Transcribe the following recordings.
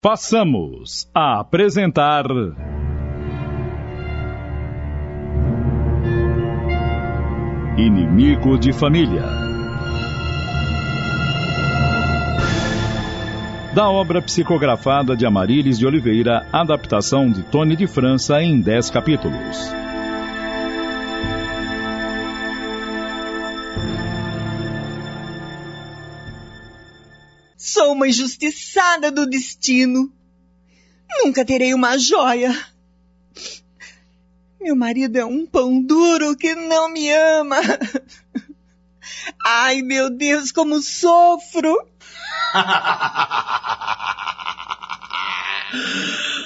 Passamos a apresentar. Inimigo de Família. Da obra psicografada de Amarílis de Oliveira, adaptação de Tony de França em 10 capítulos. Sou uma injustiçada do destino. Nunca terei uma joia. Meu marido é um pão duro que não me ama. Ai, meu Deus, como sofro.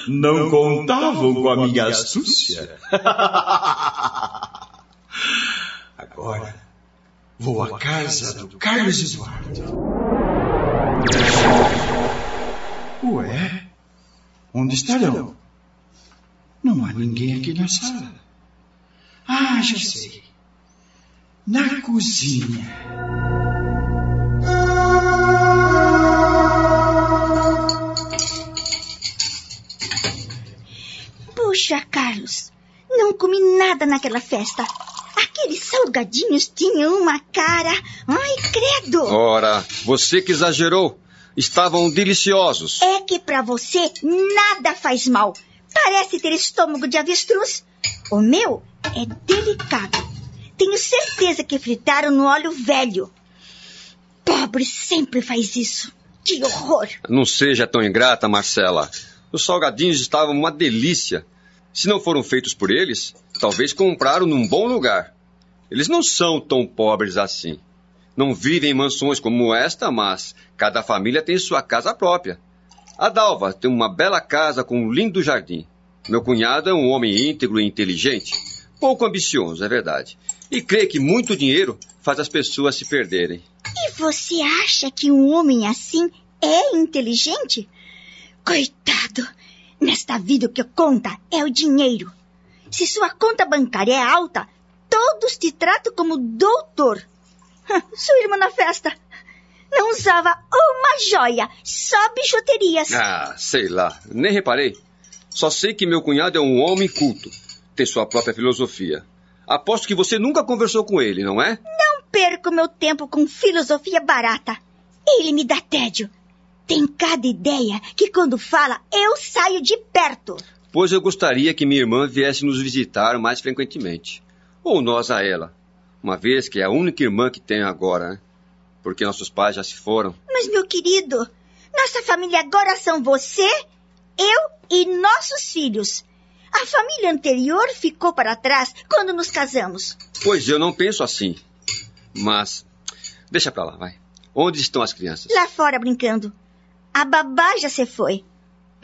Não contavam com a minha astúcia. Agora vou à casa do Carlos Eduardo. Ué? Onde estarão? Não há ninguém aqui na sala. Ah, já sei. Na cozinha. Puxa, Carlos, não comi nada naquela festa. Aqueles salgadinhos tinham uma cara. Ai, credo! Ora, você que exagerou. Estavam deliciosos. É que para você nada faz mal. Parece ter estômago de avestruz. O meu é delicado. Tenho certeza que fritaram no óleo velho. Pobre sempre faz isso. Que horror! Não seja tão ingrata, Marcela. Os salgadinhos estavam uma delícia. Se não foram feitos por eles, talvez compraram num bom lugar. Eles não são tão pobres assim. Não vivem em mansões como esta, mas cada família tem sua casa própria. A Dalva tem uma bela casa com um lindo jardim. Meu cunhado é um homem íntegro e inteligente. Pouco ambicioso, é verdade. E crê que muito dinheiro faz as pessoas se perderem. E você acha que um homem assim é inteligente? Coitado! Nesta vida o que conta é o dinheiro. Se sua conta bancária é alta, todos te tratam como doutor. Sua irmã na festa não usava uma joia, só bijuterias. Ah, sei lá, nem reparei. Só sei que meu cunhado é um homem culto, tem sua própria filosofia. Aposto que você nunca conversou com ele, não é? Não perco meu tempo com filosofia barata. Ele me dá tédio. Tem cada ideia que quando fala eu saio de perto. Pois eu gostaria que minha irmã viesse nos visitar mais frequentemente. Ou nós a ela. Uma vez que é a única irmã que tenho agora, né? Porque nossos pais já se foram. Mas, meu querido, nossa família agora são você, eu e nossos filhos. A família anterior ficou para trás quando nos casamos. Pois eu não penso assim. Mas, deixa pra lá, vai. Onde estão as crianças? Lá fora brincando. A babá já se foi.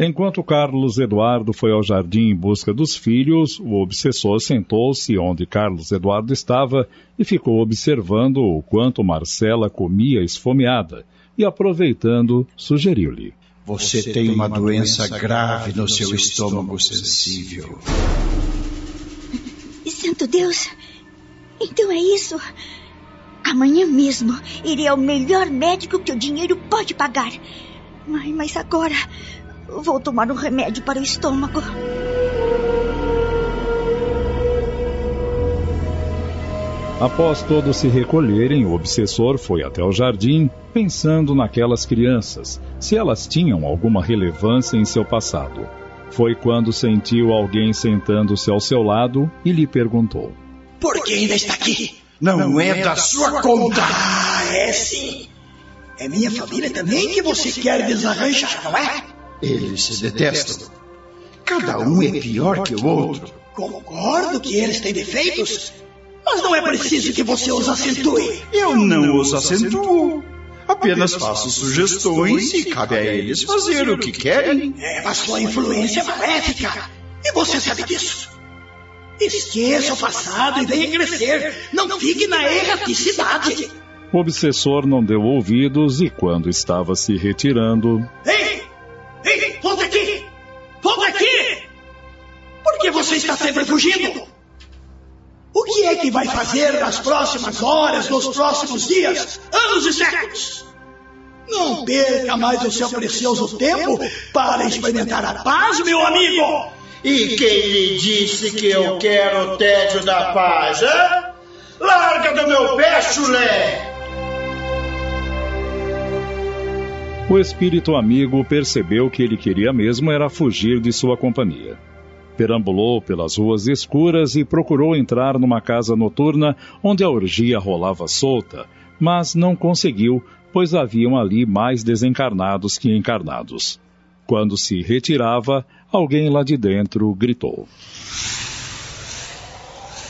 Enquanto Carlos Eduardo foi ao jardim em busca dos filhos, o obsessor sentou-se onde Carlos Eduardo estava e ficou observando o quanto Marcela comia esfomeada e, aproveitando, sugeriu-lhe: Você tem uma doença grave no seu estômago sensível. Santo Deus! Então é isso. Amanhã mesmo irei ao melhor médico que o dinheiro pode pagar. Ai, mas agora vou tomar um remédio para o estômago. Após todos se recolherem, o obsessor foi até o jardim, pensando naquelas crianças, se elas tinham alguma relevância em seu passado. Foi quando sentiu alguém sentando-se ao seu lado e lhe perguntou: Por que ainda está aqui? Não, não é da sua conta! Ah, é sim! É minha família também que você quer desarranjar, não é? Eles se detestam. Cada um é pior que o outro. Concordo que eles têm defeitos, mas não é preciso que você os acentue. Eu não os acentuo. Apenas faço sugestões e cabe a eles fazer o que querem. É, mas sua influência é maléfica. E você sabe disso. Esqueça o passado e venha crescer. Não fique na erraticidade. O obsessor não deu ouvidos e, quando estava se retirando. Ei! Ei! Fazer nas próximas horas, nos próximos dias, anos e séculos? Não perca mais o seu precioso tempo para experimentar a paz, meu amigo! E quem lhe disse que eu quero o tédio da paz, hein? Larga do meu pé, chulé! O espírito amigo percebeu que ele queria mesmo era fugir de sua companhia. Perambulou pelas ruas escuras e procurou entrar numa casa noturna onde a orgia rolava solta, mas não conseguiu, pois haviam ali mais desencarnados que encarnados. Quando se retirava, alguém lá de dentro gritou: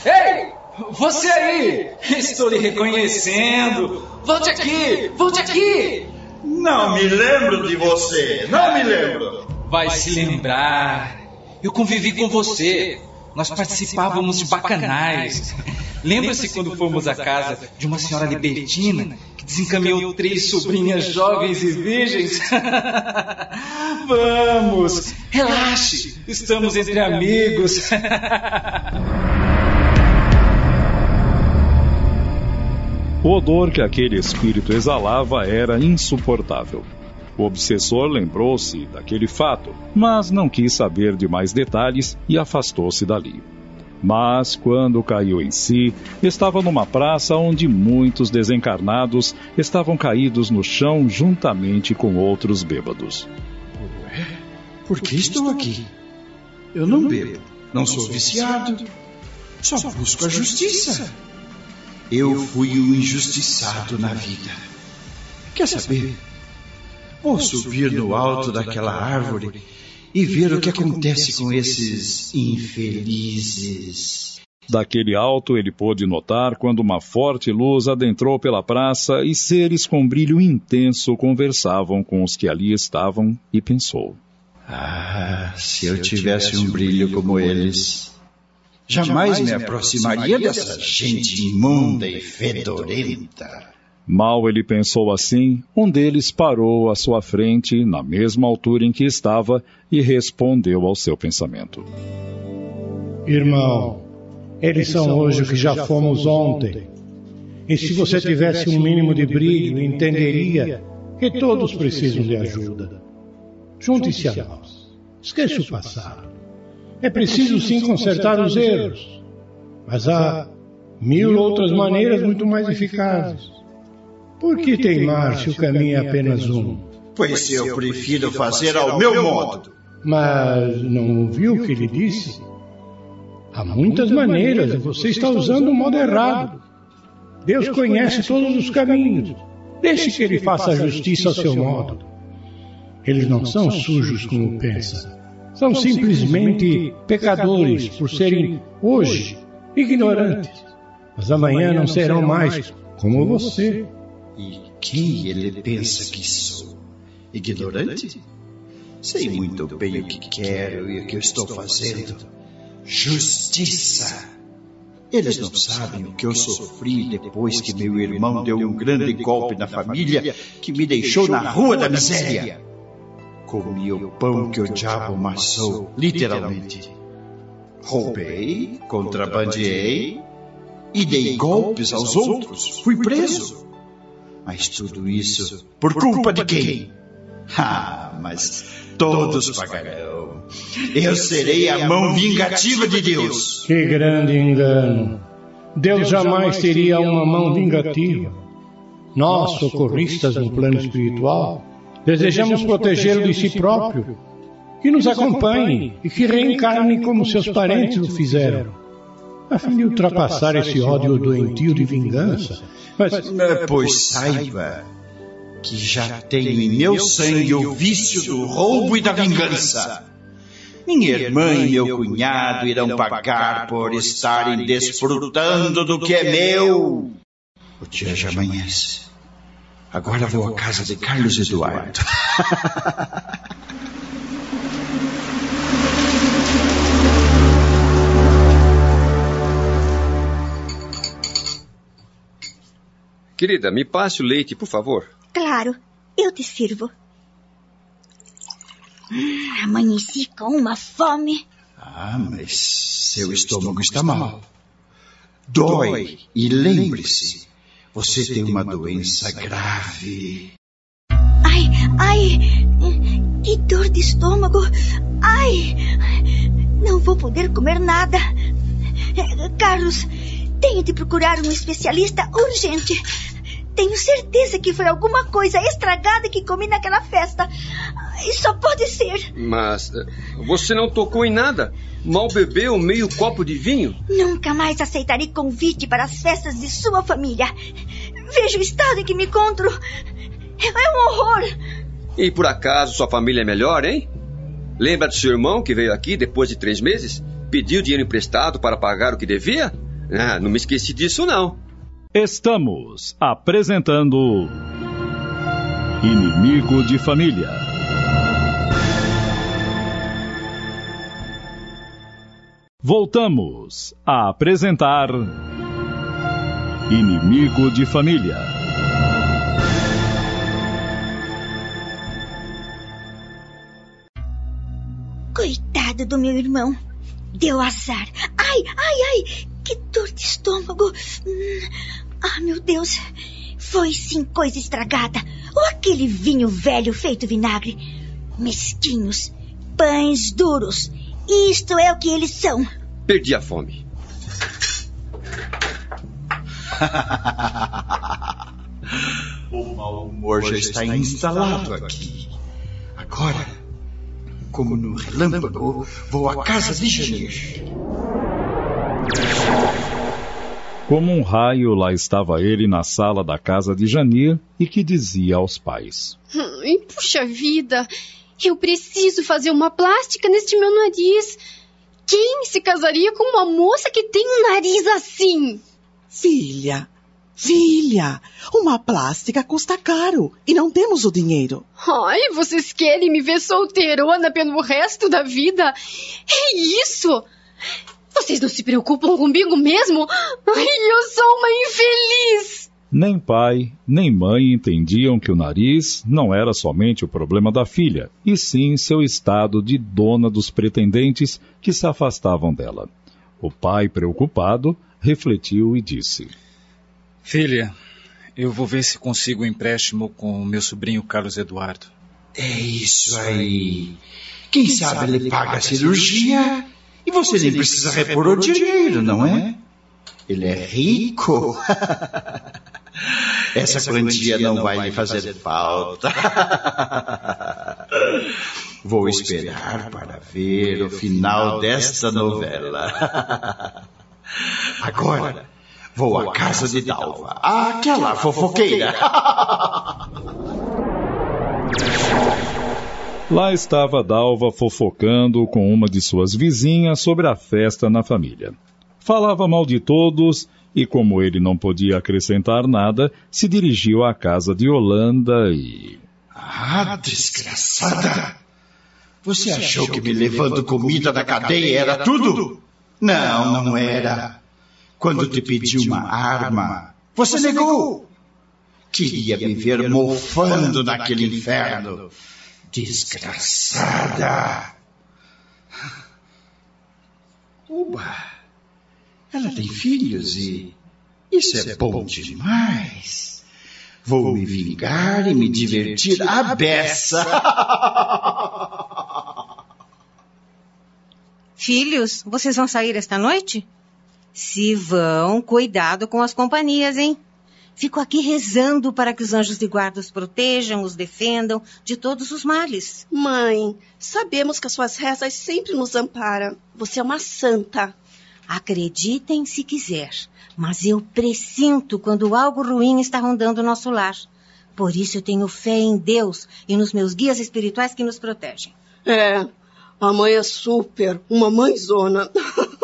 Ei! Você aí! Estou lhe reconhecendo! Volte aqui! Volte aqui! Não me lembro de você, não me lembro. Vai se lembrar. Eu convivi com você. Nós participávamos de bacanais. Lembra-se quando fomos à casa de uma senhora libertina que desencaminhou três sobrinhas jovens e virgens? Vamos, relaxe, estamos entre amigos. O odor que aquele espírito exalava era insuportável. O obsessor lembrou-se daquele fato, mas não quis saber de mais detalhes e afastou-se dali. Mas, quando caiu em si, estava numa praça onde muitos desencarnados estavam caídos no chão juntamente com outros bêbados. Ué, por que estou aqui? Eu não bebo, não sou viciado, só busco a justiça. Eu fui o injustiçado na vida. Quer saber? Vou subir no alto daquela árvore e ver o que acontece com esses infelizes. Daquele alto ele pôde notar quando uma forte luz adentrou pela praça e seres com brilho intenso conversavam com os que ali estavam e pensou: Ah, se eu tivesse um brilho como eles. Jamais me aproximaria dessa gente imunda e fedorenta. Mal ele pensou assim, um deles parou à sua frente, na mesma altura em que estava, e respondeu ao seu pensamento: Irmão, eles são hoje o que já fomos ontem. E se você tivesse um mínimo de brilho, entenderia que todos precisam de ajuda. Junte-se a nós. Esqueça o passado. É preciso sim consertar os erros, mas há mil outras maneiras muito mais eficazes. Por que teimar se o caminho é apenas um? Pois eu prefiro fazer ao meu modo. Mas não ouviu o que ele disse? Há muitas maneiras e você está usando o modo errado. Deus conhece todos os caminhos. Deixe que ele faça a justiça ao seu modo. Eles não são sujos como pensa. São simplesmente pecadores por serem hoje ignorantes. Mas amanhã não serão mais como você. E quem ele pensa que sou? Ignorante? Sei muito bem o que quero e o que eu estou fazendo. Justiça. Eles não sabem o que eu sofri depois que meu irmão deu um grande golpe na família que me deixou na rua da miséria. Comi o pão que o diabo amassou, literalmente. Roubei, contrabandeei e dei golpes aos outros. Fui preso. Mas tudo isso por culpa de quem? Ah, mas todos pagarão. Eu serei a mão vingativa de Deus. Que grande engano. Deus jamais teria uma mão vingativa. Nós, socorristas no plano espiritual, desejamos protegê-lo de si próprio, que nos acompanhe e que reencarne como seus parentes o fizeram, a fim de ultrapassar esse ódio doentio de vingança. Mas, pois saiba que já tenho em meu sangue o vício do roubo e da vingança. Minha irmã e meu cunhado irão pagar por estarem desfrutando do que é meu. O dia já amanhece. Agora vou à casa de Carlos Eduardo. Querida, me passe o leite, por favor. Claro, eu te sirvo. Hum, amanheci com uma fome. Ah, mas seu estômago está mal. Dói. E lembre-se, você tem uma doença grave. Ai, que dor de estômago. Ai, não vou poder comer nada. Carlos, tenho de procurar um especialista urgente. Tenho certeza que foi alguma coisa estragada que comi naquela festa. E só pode ser. Mas eh, você não tocou em nada? Mal bebeu meio copo de vinho? Nunca mais aceitarei convite para as festas de sua família. Veja o estado em que me encontro. É um horror. E por acaso sua família é melhor, hein? Lembra do seu irmão que veio aqui depois de três meses? Pediu dinheiro emprestado para pagar o que devia? Ah, não me esqueci disso, não. Estamos apresentando Inimigo de Família. Voltamos a apresentar Inimigo de Família. Coitado do meu irmão. Deu azar. Ai, ai, ai, que dor de estômago. Hum, ah, meu Deus. Foi sim coisa estragada. Ou aquele vinho velho feito vinagre. Mesquinhos. Pães duros. Isto é o que eles são. Perdi a fome. o mau humor já está instalado aqui. Agora, como no relâmpago, vou à casa de Janir. Como um raio, lá estava ele na sala da casa de Janir e que dizia aos pais: Ai, puxa vida, eu preciso fazer uma plástica neste meu nariz. Quem se casaria com uma moça que tem um nariz assim? Filha, filha, uma plástica custa caro e não temos o dinheiro. Ai, vocês querem me ver solteirona pelo resto da vida? É isso! Vocês não se preocupam comigo mesmo? Ai, eu sou uma infeliz! Nem pai, nem mãe entendiam que o nariz não era somente o problema da filha, e sim seu estado de dona dos pretendentes que se afastavam dela. O pai, preocupado, refletiu e disse: Filha, eu vou ver se consigo um empréstimo com o meu sobrinho Carlos Eduardo. É isso aí. Quem sabe ele paga a cirurgia e você nem precisa repor o dinheiro, não é? Ele é rico. Essa quantia não vai lhe fazer falta. Vou esperar para ver o final desta novela. Agora, vou à casa de Dalva, aquela fofoqueira. Lá estava Dalva fofocando com uma de suas vizinhas sobre a festa na família. Falava mal de todos e, como ele não podia acrescentar nada, se dirigiu à casa de Holanda e. Ah, desgraçada! Você achou que me levando comida da cadeia era tudo? Não, não era. Quando te pedi uma arma, você negou. Queria me ver mofando naquele inferno. Desgraçada! Uba! Ela tem filhos e isso é bom demais. Vou me vingar e me divertir à beça. Filhos, vocês vão sair esta noite? Se vão, cuidado com as companhias, hein? Fico aqui rezando para que os anjos de guarda os protejam, os defendam de todos os males. Mãe, sabemos que as suas rezas sempre nos amparam. Você é uma santa. Acreditem se quiser, mas eu presinto quando algo ruim está rondando o nosso lar. Por isso eu tenho fé em Deus e nos meus guias espirituais que nos protegem. É, a mãe é super, uma mãezona.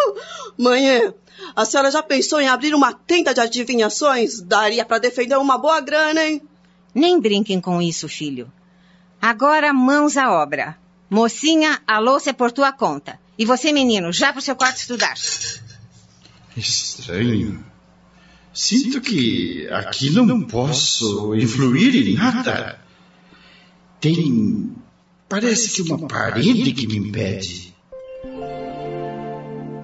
mãe, a senhora já pensou em abrir uma tenda de adivinhações? Daria para defender uma boa grana, hein? Nem brinquem com isso, filho. Agora mãos à obra. Mocinha, a louça é por tua conta. E você, menino, já para o seu quarto estudar. Estranho. Sinto que aqui não posso influir em nada. Tem. Parece que uma parede que me impede.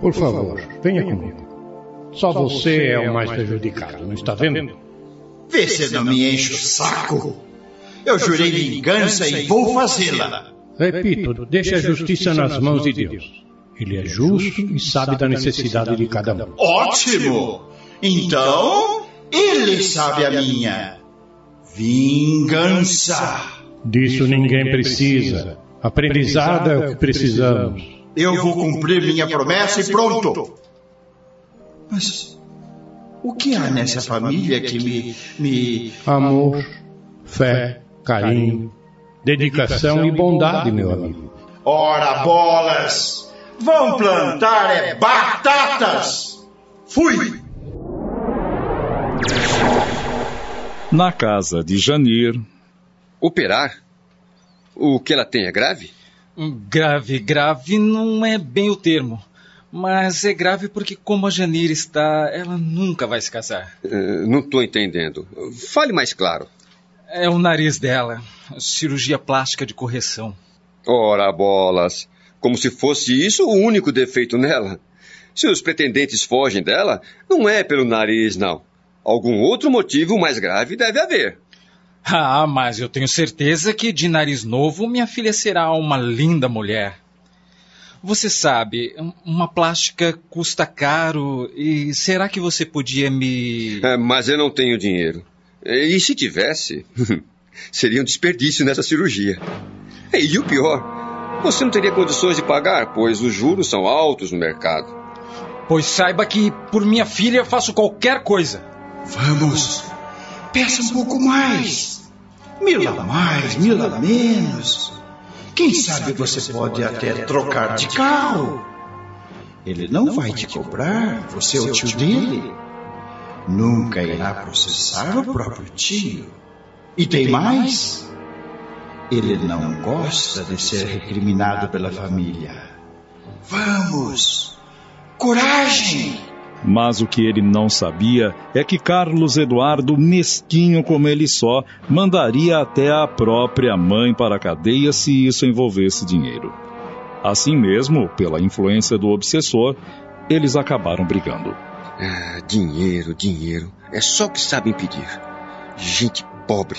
Por favor, venha comigo. Só você é o mais prejudicado, não está vendo? Vê se não me enche o saco. Eu jurei vingança e vou fazê-la. Repito, deixe a justiça nas mãos de Deus. Ele é justo e sabe da necessidade de cada um. Ótimo! Então, ele sabe a minha. Vingança. Disso ninguém precisa. Aprendizado é o que precisamos. Eu vou cumprir minha promessa e pronto. Mas o que há nessa família que me. me... Amor, fé, carinho, dedicação e bondade, meu amigo. Ora, bolas! Vão plantar é batatas! Fui! Na casa de Janir. Operar? O que ela tem é grave? Grave, grave não é bem o termo. Mas é grave porque, como a Janir está, ela nunca vai se casar. Uh, não estou entendendo. Fale mais claro. É o nariz dela. Cirurgia plástica de correção. Ora, bolas. Como se fosse isso o único defeito nela. Se os pretendentes fogem dela, não é pelo nariz, não. Algum outro motivo mais grave deve haver. Ah, mas eu tenho certeza que de nariz novo minha filha será uma linda mulher. Você sabe, uma plástica custa caro e será que você podia me. É, mas eu não tenho dinheiro. E se tivesse, seria um desperdício nessa cirurgia. E o pior, você não teria condições de pagar, pois os juros são altos no mercado. Pois saiba que por minha filha faço qualquer coisa. Vamos, peça um pouco mais. Mil a mais, mil a menos. Quem sabe você pode até trocar de carro. Ele não vai te cobrar, você é o tio dele. Nunca irá processar o próprio tio. E tem mais? Ele não gosta de ser recriminado pela família. Vamos! Coragem! Mas o que ele não sabia é que Carlos Eduardo, mesquinho como ele só, mandaria até a própria mãe para a cadeia se isso envolvesse dinheiro. Assim mesmo, pela influência do obsessor, eles acabaram brigando. Ah, dinheiro, dinheiro. É só o que sabem pedir. Gente pobre.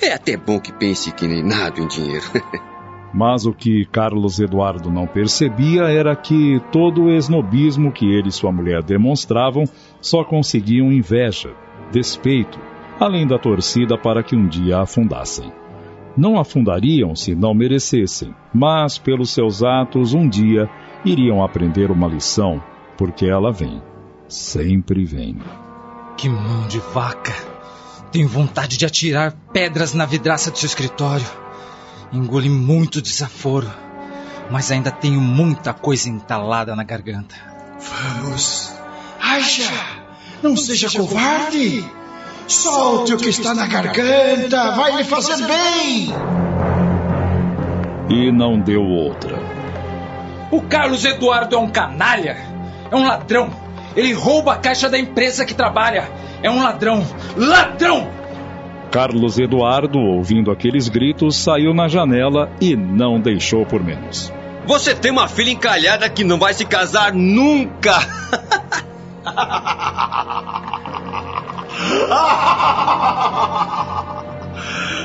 É até bom que pense que nem nada em dinheiro. Mas o que Carlos Eduardo não percebia era que todo o esnobismo que ele e sua mulher demonstravam só conseguiam inveja, despeito, além da torcida para que um dia afundassem. Não afundariam se não merecessem, mas pelos seus atos um dia iriam aprender uma lição, porque ela vem, sempre vem. Que mão de vaca! Tenho vontade de atirar pedras na vidraça do seu escritório. Engoli muito desaforo, mas ainda tenho muita coisa entalada na garganta. Vamos! Aisha! Não seja covarde! Solte o que está na garganta! Vai lhe fazer bem! E não deu outra. O Carlos Eduardo é um canalha! É um ladrão! Ele rouba a caixa da empresa que trabalha! É um ladrão! Ladrão! Carlos Eduardo, ouvindo aqueles gritos, saiu na janela e não deixou por menos. Você tem uma filha encalhada que não vai se casar nunca!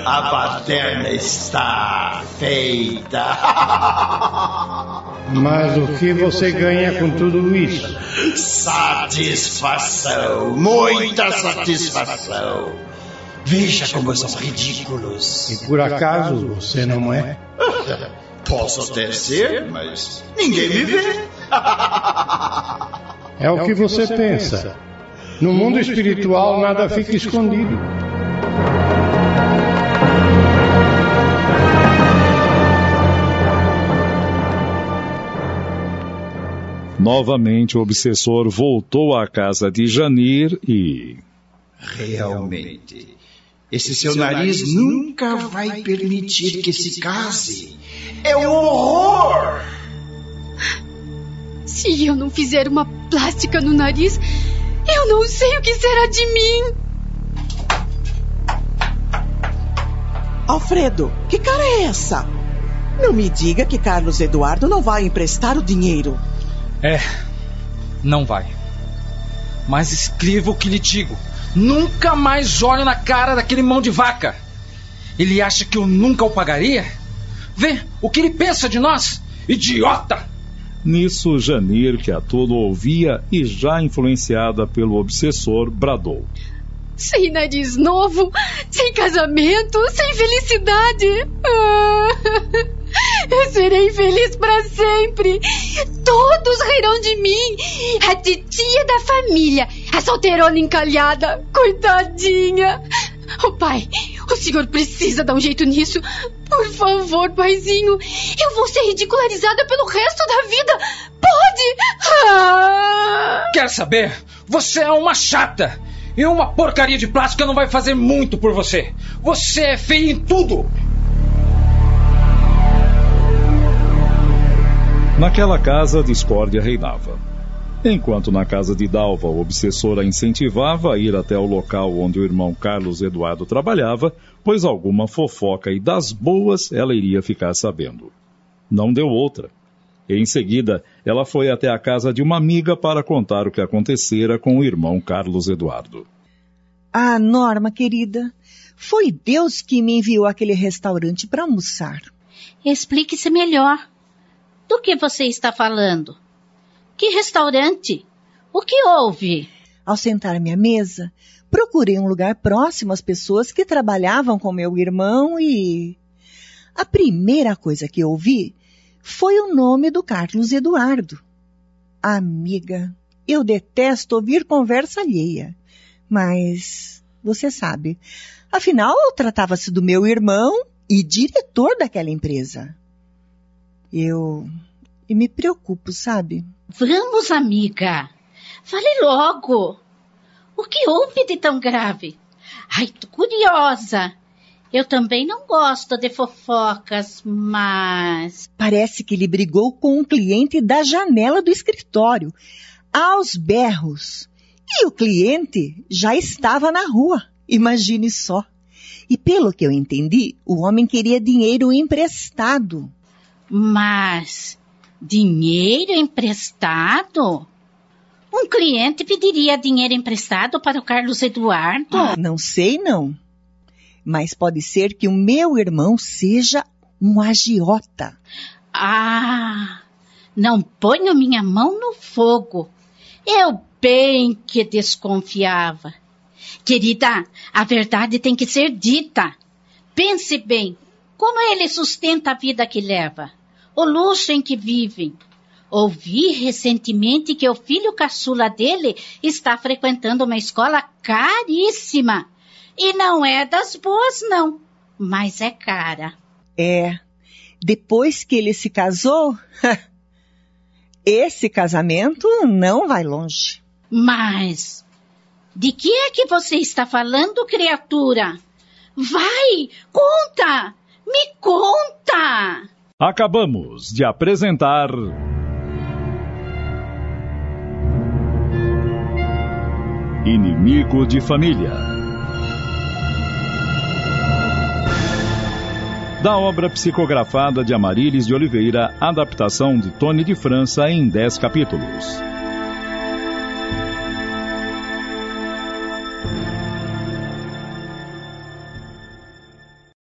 A baderna está feita. Mas o que você ganha com tudo isso? Satisfação, muita satisfação. Veja como são ridículos. E por acaso você não é? Posso até ser, mas ninguém me vê. É o que você pensa. No mundo espiritual nada fica escondido. Novamente o obsessor voltou à casa de Janir e. Realmente, esse seu nariz nunca vai permitir que se case. É um horror! Se eu não fizer uma plástica no nariz, eu não sei o que será de mim. Alfredo, que cara é essa? Não me diga que Carlos Eduardo não vai emprestar o dinheiro. É, não vai. Mas escreva o que lhe digo. Nunca mais olho na cara daquele mão de vaca. Ele acha que eu nunca o pagaria? Vê o que ele pensa de nós, idiota! Nisso, Janir, que a tudo ouvia e já influenciada pelo obsessor, bradou. Sem nariz novo, sem casamento, sem felicidade. Ah, eu serei feliz para sempre. Todos rirão de mim. A titia da família, a solteirona encalhada, coitadinha. Oh, pai, o senhor precisa dar um jeito nisso. Por favor, paizinho. Eu vou ser ridicularizada pelo resto da vida. Pode? Ah! Quer saber? Você é uma chata. E uma porcaria de plástica não vai fazer muito por você. Você é feio em tudo. Naquela casa, a discórdia reinava. Enquanto na casa de Dalva o obsessor a incentivava a ir até o local onde o irmão Carlos Eduardo trabalhava, pois alguma fofoca e das boas ela iria ficar sabendo. Não deu outra. Em seguida, ela foi até a casa de uma amiga para contar o que acontecera com o irmão Carlos Eduardo. Ah, Norma, querida, foi Deus que me enviou aquele restaurante para almoçar. Explique-se melhor. Do que você está falando? Que restaurante? O que houve? Ao sentar-me à mesa, procurei um lugar próximo às pessoas que trabalhavam com meu irmão e. A primeira coisa que ouvi foi o nome do Carlos Eduardo. Amiga, eu detesto ouvir conversa alheia, mas você sabe, afinal tratava-se do meu irmão e diretor daquela empresa. Eu. E me preocupo, sabe? Vamos, amiga. Fale logo. O que houve de tão grave? Ai, tô curiosa. Eu também não gosto de fofocas, mas. Parece que ele brigou com um cliente da janela do escritório, aos berros. E o cliente já estava na rua. Imagine só. E pelo que eu entendi, o homem queria dinheiro emprestado. Mas Dinheiro emprestado? Um cliente pediria dinheiro emprestado para o Carlos Eduardo? Ah, não sei não. Mas pode ser que o meu irmão seja um agiota. Ah, não ponho minha mão no fogo. Eu bem que desconfiava. Querida, a verdade tem que ser dita. Pense bem, como ele sustenta a vida que leva? O luxo em que vivem. Ouvi recentemente que o filho caçula dele está frequentando uma escola caríssima. E não é das boas, não, mas é cara. É. Depois que ele se casou, esse casamento não vai longe. Mas de que é que você está falando, criatura? Vai, conta! Me conta! Acabamos de apresentar. Inimigo de Família. Da obra psicografada de Amarílis de Oliveira, adaptação de Tony de França em 10 capítulos.